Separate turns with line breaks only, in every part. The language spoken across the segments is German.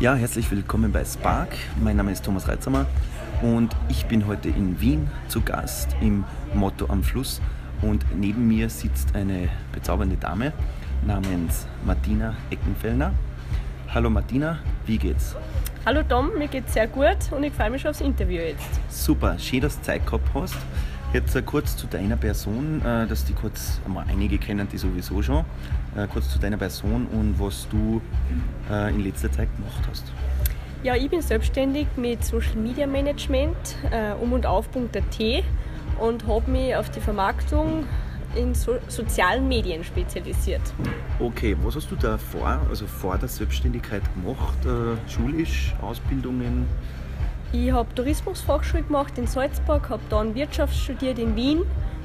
Ja, herzlich willkommen bei Spark. Mein Name ist Thomas Reitzamer und ich bin heute in Wien zu Gast im Motto am Fluss. Und neben mir sitzt eine bezaubernde Dame namens Martina Eckenfellner. Hallo Martina, wie geht's?
Hallo Tom, mir geht's sehr gut und ich freue mich schon aufs Interview jetzt.
Super, schön, dass du Zeit gehabt hast. Jetzt äh, kurz zu deiner Person, äh, dass die kurz, einige kennen die sowieso schon, äh, kurz zu deiner Person und was du in letzter Zeit gemacht hast.
Ja, ich bin selbstständig mit Social Media Management um und auf.at und habe mich auf die Vermarktung in so sozialen Medien spezialisiert.
Okay, was hast du da vor, also vor der Selbstständigkeit gemacht? Äh, schulisch, Ausbildungen?
Ich habe Tourismusfachschule gemacht in Salzburg, habe dann Wirtschaft studiert in Wien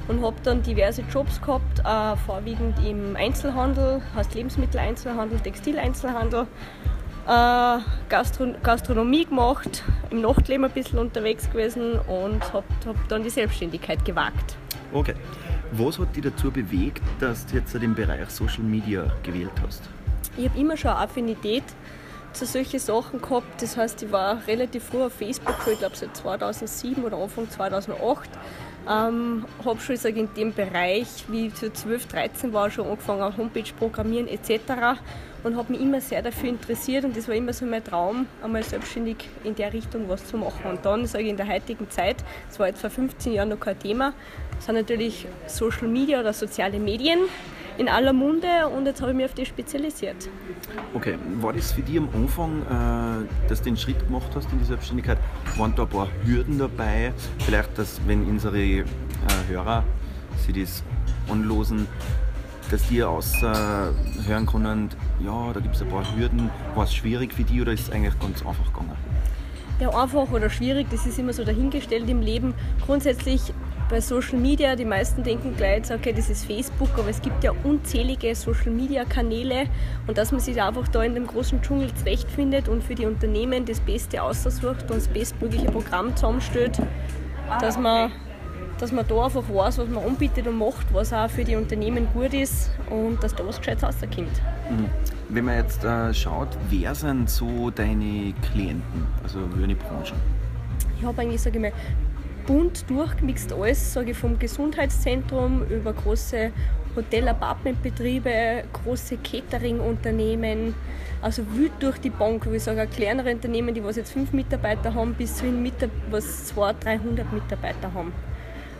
und habe dann diverse Jobs gehabt, äh, vorwiegend im Einzelhandel, heißt Lebensmitteleinzelhandel, Textileinzelhandel, äh, Gastro Gastronomie gemacht, im Nachtleben ein bisschen unterwegs gewesen und habe hab dann die Selbstständigkeit gewagt.
Okay. Was hat dich dazu bewegt, dass du jetzt den Bereich Social Media gewählt hast?
Ich habe immer schon eine Affinität zu solchen Sachen gehabt. Das heißt, ich war relativ früh auf Facebook, ich glaube seit 2007 oder Anfang 2008. Ähm, habe schon sag, in dem Bereich, wie ich so 12, 13 war, schon angefangen, Homepage programmieren etc. Und habe mich immer sehr dafür interessiert und das war immer so mein Traum, einmal selbstständig in der Richtung was zu machen. Und dann sage ich in der heutigen Zeit, das war jetzt vor 15 Jahren noch kein Thema, sind natürlich Social Media oder soziale Medien in aller Munde und jetzt habe ich mich auf die spezialisiert.
Okay, war das für dich am Anfang, äh, dass du den Schritt gemacht hast in die Selbstständigkeit, waren da ein paar Hürden dabei? Vielleicht, dass wenn unsere äh, Hörer sich das anlosen, dass die außer hören können, ja, da gibt es ein paar Hürden. War es schwierig für die oder ist es eigentlich ganz einfach gegangen?
Ja, einfach oder schwierig, das ist immer so dahingestellt im Leben. Grundsätzlich bei Social Media, die meisten denken gleich, okay, das ist Facebook, aber es gibt ja unzählige Social Media Kanäle und dass man sich einfach da in dem großen Dschungel zurechtfindet und für die Unternehmen das Beste aussucht und das bestmögliche Programm zusammenstellt, dass man, dass man da einfach weiß, was man anbietet und macht, was auch für die Unternehmen gut ist und dass da was Gescheites rauskommt.
Mhm. Wenn man jetzt äh, schaut, wer sind so deine Klienten, also deine Branchen?
Ich habe eigentlich, sage ich mal, bunt durchgemixt alles, sage ich, vom Gesundheitszentrum über große Hotel-Apartmentbetriebe, große Catering-Unternehmen, also wild durch die Bank, wie ich sage, kleinere Unternehmen, die was jetzt fünf Mitarbeiter haben, bis zu hin, was 200, 300 Mitarbeiter haben.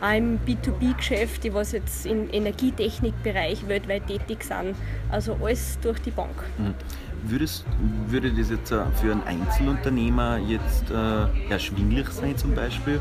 Auch im B2B-Geschäft, die was jetzt im Energietechnikbereich weltweit tätig sind. Also alles durch die Bank.
Mhm. Würdest, würde das jetzt äh, für einen Einzelunternehmer jetzt äh, erschwinglich sein zum Beispiel?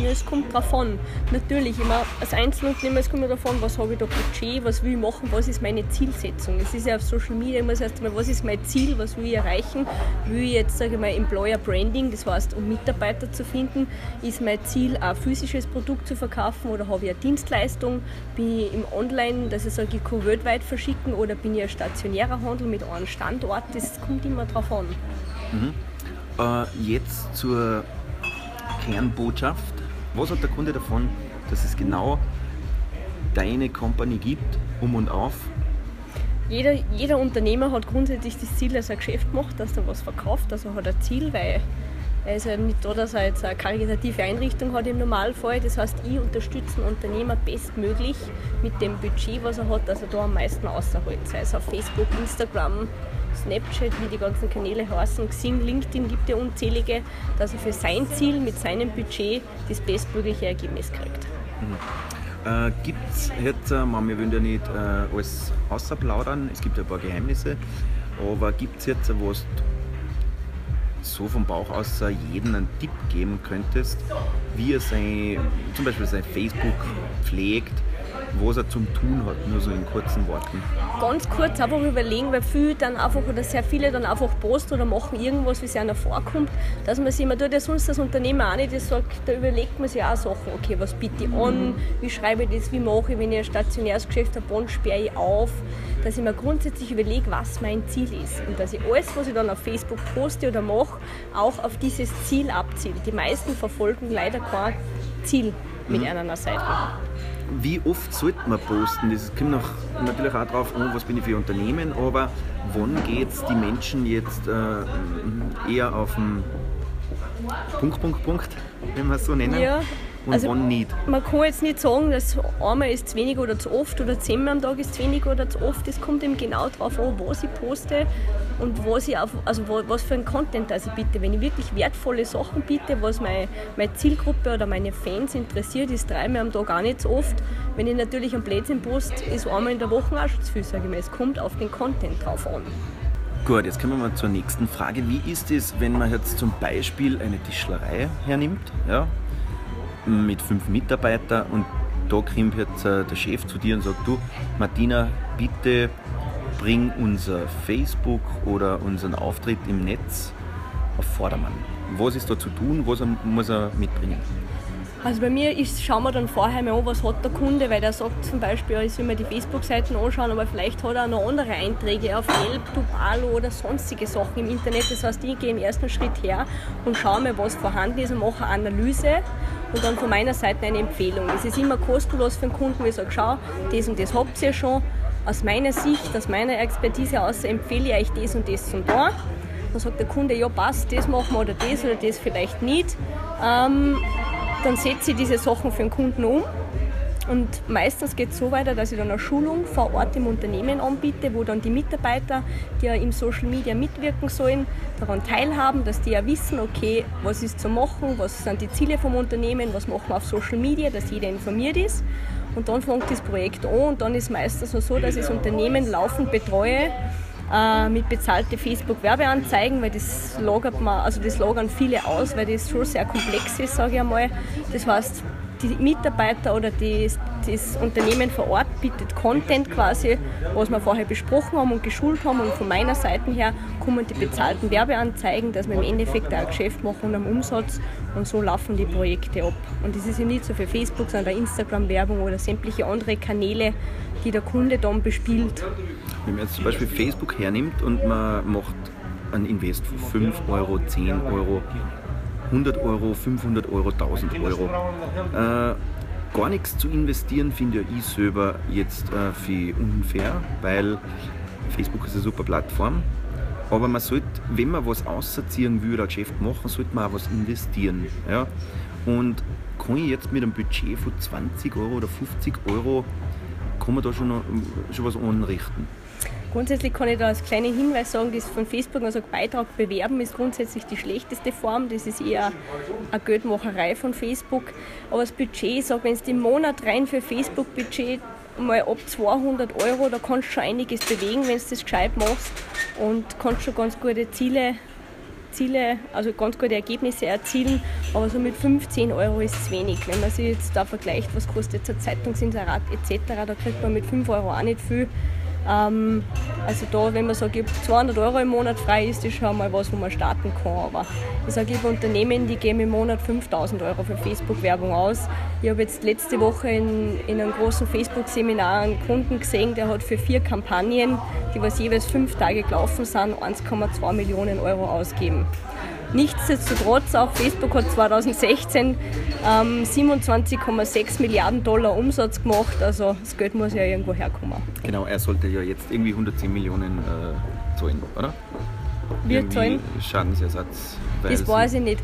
Ja, es kommt drauf an. Natürlich, immer als Einzelunternehmer, es kommt davon, was habe ich da Budget, was will ich machen, was ist meine Zielsetzung. Es ist ja auf Social Media immer das erste Mal, was ist mein Ziel, was will ich erreichen. Will ich jetzt, sage ich mal, Employer Branding, das heißt, um Mitarbeiter zu finden, ist mein Ziel, ein physisches Produkt zu verkaufen oder habe ich eine Dienstleistung, bin ich im Online, dass ich sage, ich kann weltweit verschicken oder bin ich ein stationärer Handel mit einem Standort das kommt immer drauf an.
Mhm. Äh, jetzt zur Kernbotschaft. Was hat der Kunde davon, dass es genau deine Company gibt, um und auf?
Jeder, jeder Unternehmer hat grundsätzlich das Ziel, dass er ein Geschäft macht, dass er was verkauft. Also hat ein Ziel, weil er ist ja nicht da, dass er jetzt eine karitative Einrichtung hat im Normalfall. Das heißt, ich unterstütze einen Unternehmer bestmöglich mit dem Budget, was er hat, dass er da am meisten außerholt. Sei es auf Facebook, Instagram, Snapchat, wie die ganzen Kanäle heißen, Xing, LinkedIn gibt ja unzählige, dass er für sein Ziel mit seinem Budget das bestmögliche Ergebnis kriegt.
Mhm. Äh, gibt es jetzt, äh, wir wollen ja nicht äh, alles außerplaudern, es gibt ja ein paar Geheimnisse, aber gibt es jetzt, wo du so vom Bauch aus jedem einen Tipp geben könntest, wie er sein, zum Beispiel sein Facebook pflegt, was er zum Tun hat, nur so in kurzen Worten?
Ganz kurz einfach überlegen, weil viele dann einfach oder sehr viele dann einfach posten oder machen irgendwas, wie es einer vorkommt, dass man sich, man tut ja sonst das Unternehmen auch nicht, das sagt, da überlegt man sich auch Sachen, okay, was biete ich an, wie schreibe ich das, wie mache ich, wenn ich ein stationäres Geschäft habe, wann sperre ich auf, dass ich mir grundsätzlich überlege, was mein Ziel ist und dass ich alles, was ich dann auf Facebook poste oder mache, auch auf dieses Ziel abziele. Die meisten verfolgen leider kein Ziel mit mhm. einer Seite.
Wie oft sollte man posten? Das kommt noch, natürlich auch darauf an, was bin ich für Unternehmen, aber wann geht es die Menschen jetzt äh, eher auf den Punkt, Punkt, Punkt, wenn wir es so nennen?
Ja,
und
also
wann nicht?
Man kann jetzt nicht sagen, dass einmal ist zu wenig oder zu oft oder zehnmal am Tag ist zu wenig oder zu oft. Es kommt eben genau darauf an, was ich poste und was, ich auf, also was für ein Content also biete. Wenn ich wirklich wertvolle Sachen biete, was meine, meine Zielgruppe oder meine Fans interessiert, ist dreimal am Tag auch nicht so oft. Wenn ich natürlich ein Blödsinn poste, ist einmal in der Woche auch schon zu viel, sage ich mal. Es kommt auf den Content drauf an.
Gut, jetzt kommen wir mal zur nächsten Frage. Wie ist es, wenn man jetzt zum Beispiel eine Tischlerei hernimmt, ja, mit fünf Mitarbeitern und da kommt jetzt äh, der Chef zu dir und sagt, du Martina, bitte bring unser Facebook oder unseren Auftritt im Netz auf Vordermann. Was ist da zu tun? Was muss er mitbringen?
Also bei mir ist, schauen wir dann vorher mal an, was hat der Kunde, weil der sagt zum Beispiel, ich soll mir die Facebook-Seiten anschauen, aber vielleicht hat er auch noch andere Einträge auf Yelp, Tupalo oder sonstige Sachen im Internet. Das heißt, ich gehe im ersten Schritt her und schaue mir, was vorhanden ist und mache eine Analyse und dann von meiner Seite eine Empfehlung. Das ist immer kostenlos für den Kunden, wo ich sage, schau, das und das habt ihr schon. Aus meiner Sicht, aus meiner Expertise aus empfehle ich euch das und das zum da. Dann sagt der Kunde, ja passt, das machen wir oder das oder das vielleicht nicht. Ähm, dann setze ich diese Sachen für den Kunden um. Und meistens geht es so weiter, dass ich dann eine Schulung vor Ort im Unternehmen anbiete, wo dann die Mitarbeiter, die ja im Social Media mitwirken sollen, daran teilhaben, dass die ja wissen, okay, was ist zu machen, was sind die Ziele vom Unternehmen, was machen wir auf Social Media, dass jeder informiert ist. Und dann fängt das Projekt an und dann ist meistens so, dass ich das Unternehmen laufend betreue äh, mit bezahlten Facebook-Werbeanzeigen, weil das lagert man, also das lagern viele aus, weil das schon sehr komplex ist, sage ich einmal. Das heißt, die Mitarbeiter oder die, das Unternehmen vor Ort bietet Content quasi, was wir vorher besprochen haben und geschult haben. Und von meiner Seite her kommen die bezahlten Werbeanzeigen, dass wir im Endeffekt auch ein Geschäft machen und einen Umsatz. Und so laufen die Projekte ab. Und das ist ja nicht so für Facebook, sondern Instagram-Werbung oder sämtliche andere Kanäle, die der Kunde dann bespielt.
Wenn man jetzt zum Beispiel Facebook hernimmt und man macht einen Invest von 5 Euro, 10 Euro, 100 Euro, 500 Euro, 1000 Euro. Äh, gar nichts zu investieren finde ich selber jetzt äh, für unfair, weil Facebook ist eine super Plattform. Aber man sollte, wenn man was ausziehen will, ein Geschäft machen, sollte man auch was investieren. Ja? Und kann ich jetzt mit einem Budget von 20 Euro oder 50 Euro, kann man da schon, noch, schon was anrichten?
Grundsätzlich kann ich da als kleinen Hinweis sagen, das von Facebook also Beitrag bewerben ist grundsätzlich die schlechteste Form. Das ist eher eine Geldmacherei von Facebook. Aber das Budget, ich sage, wenn du im Monat rein für Facebook-Budget mal ab 200 Euro, da kannst du schon einiges bewegen, wenn du das gescheit machst und kannst schon ganz gute Ziele, Ziele, also ganz gute Ergebnisse erzielen, aber so mit 15 Euro ist es wenig. Wenn man sich jetzt da vergleicht, was kostet jetzt ein Zeitungsinserat etc., da kriegt man mit 5 Euro auch nicht viel. Ähm, also da, wenn man sagt, ich 200 Euro im Monat frei, ist das schon mal was, wo man starten kann. Aber ich sage, ich habe Unternehmen, die geben im Monat 5000 Euro für Facebook-Werbung aus. Ich habe jetzt letzte Woche in, in einem großen Facebook-Seminar einen Kunden gesehen, der hat für vier Kampagnen, die was jeweils fünf Tage gelaufen sind, 1,2 Millionen Euro ausgegeben. Nichtsdestotrotz, auch Facebook hat 2016 ähm, 27,6 Milliarden Dollar Umsatz gemacht. Also das Geld muss ja irgendwo herkommen.
Genau, er sollte ja jetzt irgendwie 110 Millionen äh, zahlen, oder?
Wir zahlen?
Schadensersatz.
Das weiß ich nicht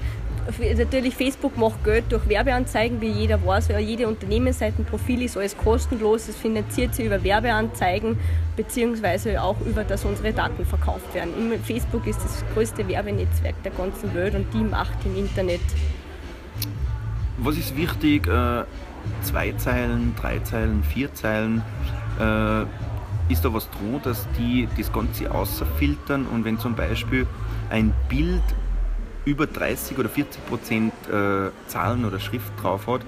natürlich Facebook macht Geld durch Werbeanzeigen, wie jeder weiß. Ja, jede Unternehmensseitenprofil ist alles kostenlos. Es finanziert sich über Werbeanzeigen beziehungsweise auch über, dass unsere Daten verkauft werden. Facebook ist das größte Werbenetzwerk der ganzen Welt und die macht im Internet.
Was ist wichtig? Äh, zwei Zeilen, drei Zeilen, vier Zeilen. Äh, ist da was dran, dass die das Ganze außerfiltern und wenn zum Beispiel ein Bild über 30 oder 40 Prozent äh, Zahlen oder Schrift drauf hat,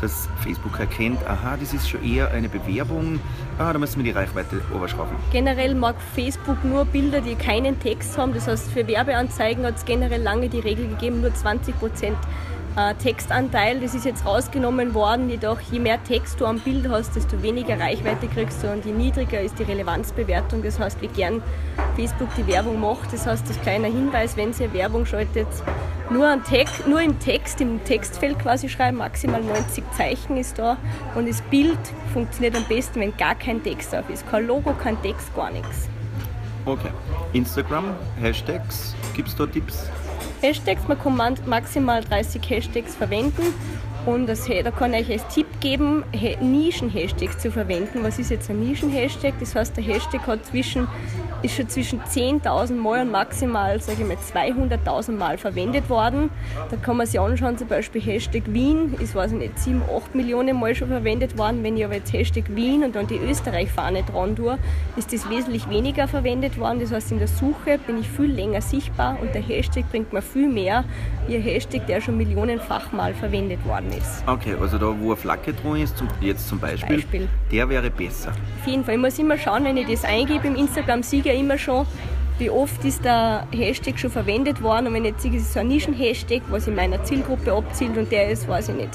dass Facebook erkennt, aha, das ist schon eher eine Bewerbung, ah, da müssen wir die Reichweite oberschrauben.
Generell mag Facebook nur Bilder, die keinen Text haben. Das heißt, für Werbeanzeigen hat es generell lange die Regel gegeben, nur 20 Prozent äh, Textanteil. Das ist jetzt rausgenommen worden, jedoch je mehr Text du am Bild hast, desto weniger Reichweite kriegst du und je niedriger ist die Relevanzbewertung. Das heißt, wie gern Facebook die Werbung macht. Das heißt, das kleine Hinweis, wenn ihr Werbung schaltet, nur, Text, nur im Text, im Textfeld quasi schreiben, maximal 90 Zeichen ist da und das Bild funktioniert am besten, wenn gar kein Text drauf ist. Kein Logo, kein Text, gar nichts.
Okay. Instagram, Hashtags, gibt es da Tipps?
Hashtags, man kann maximal 30 Hashtags verwenden und das, da kann ich euch als Tipp geben, Nischen-Hashtags zu verwenden. Was ist jetzt ein Nischen-Hashtag? Das heißt, der Hashtag hat zwischen, ist schon zwischen 10.000 Mal und maximal sage ich mal, 200.000 Mal verwendet worden. Da kann man sich anschauen, zum Beispiel Hashtag Wien ist, weiß ich nicht, 7, 8 Millionen Mal schon verwendet worden. Wenn ich aber jetzt Hashtag Wien und dann die Österreich-Fahne dran tue, ist das wesentlich weniger verwendet worden. Das heißt, in der Suche bin ich viel länger sichtbar und der Hashtag bringt mir viel mehr wie ein Hashtag, der schon millionenfach mal verwendet worden ist.
Okay, also da, wo eine Flagge dran ist, zum, jetzt zum Beispiel, Beispiel, der wäre besser.
Auf jeden Fall. Ich muss immer schauen, wenn ich das eingebe im Instagram, sehe ich ja immer schon, wie oft ist der Hashtag schon verwendet worden. Und wenn ich jetzt sehe, es ist so ein Nischen-Hashtag, was in meiner Zielgruppe abzielt und der ist, weiß ich nicht,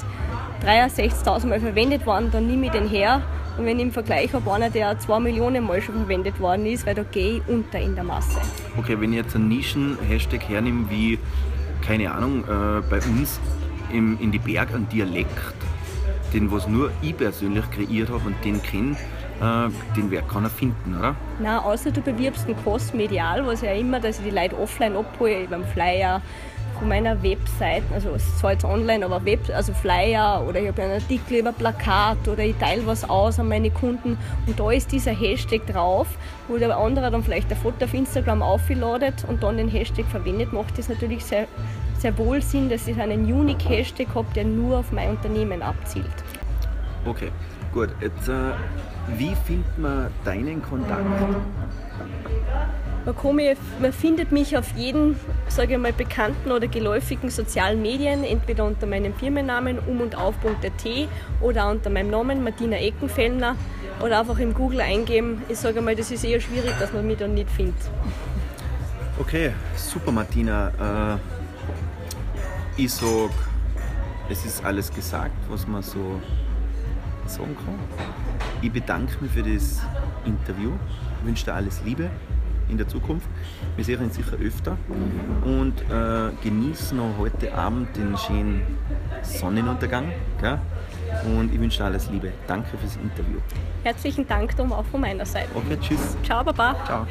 63.000 Mal verwendet worden, dann nehme ich den her. Und wenn ich im Vergleich habe, einer, der 2 Millionen Mal schon verwendet worden ist, weil da gehe ich unter in der Masse.
Okay, wenn ich jetzt einen Nischen-Hashtag hernehme, wie, keine Ahnung, äh, bei uns im, in die Berg einen Dialekt, den was nur ich persönlich kreiert habe und den kenne, äh, den wird keiner finden, oder?
Nein, außer du bewirbst einen Kostmedial, was ja immer, dass ich die Leute offline abhole, beim Flyer von meiner Website, also es ist zwar jetzt online, aber Web, also Flyer oder ich habe einen Artikel über Plakat oder ich teile was aus an meine Kunden und da ist dieser Hashtag drauf, wo der andere dann vielleicht ein Foto auf Instagram aufladet und dann den Hashtag verwendet, macht das natürlich sehr sehr wohl Sinn, dass ich einen Unique Hashtag habe, der nur auf mein Unternehmen abzielt.
Okay, gut. Jetzt, äh, wie findet man deinen Kontakt?
Man, komme, man, findet mich auf jeden, sage ich mal, bekannten oder geläufigen sozialen Medien, entweder unter meinem Firmennamen um und auf.at oder unter meinem Namen Martina Eckenfellner oder einfach im Google eingeben. Ich sage mal, das ist eher schwierig, dass man mich dann nicht findet.
Okay, super Martina. Äh ich sage, es ist alles gesagt, was man so sagen kann. Ich bedanke mich für das Interview, ich wünsche dir alles Liebe in der Zukunft. Wir sehen uns sicher öfter und äh, genießen noch heute Abend den schönen Sonnenuntergang. Gell? Und ich wünsche dir alles Liebe. Danke fürs Interview.
Herzlichen Dank, Tom, auch von meiner Seite.
Okay, tschüss.
Ciao, Baba.
Ciao.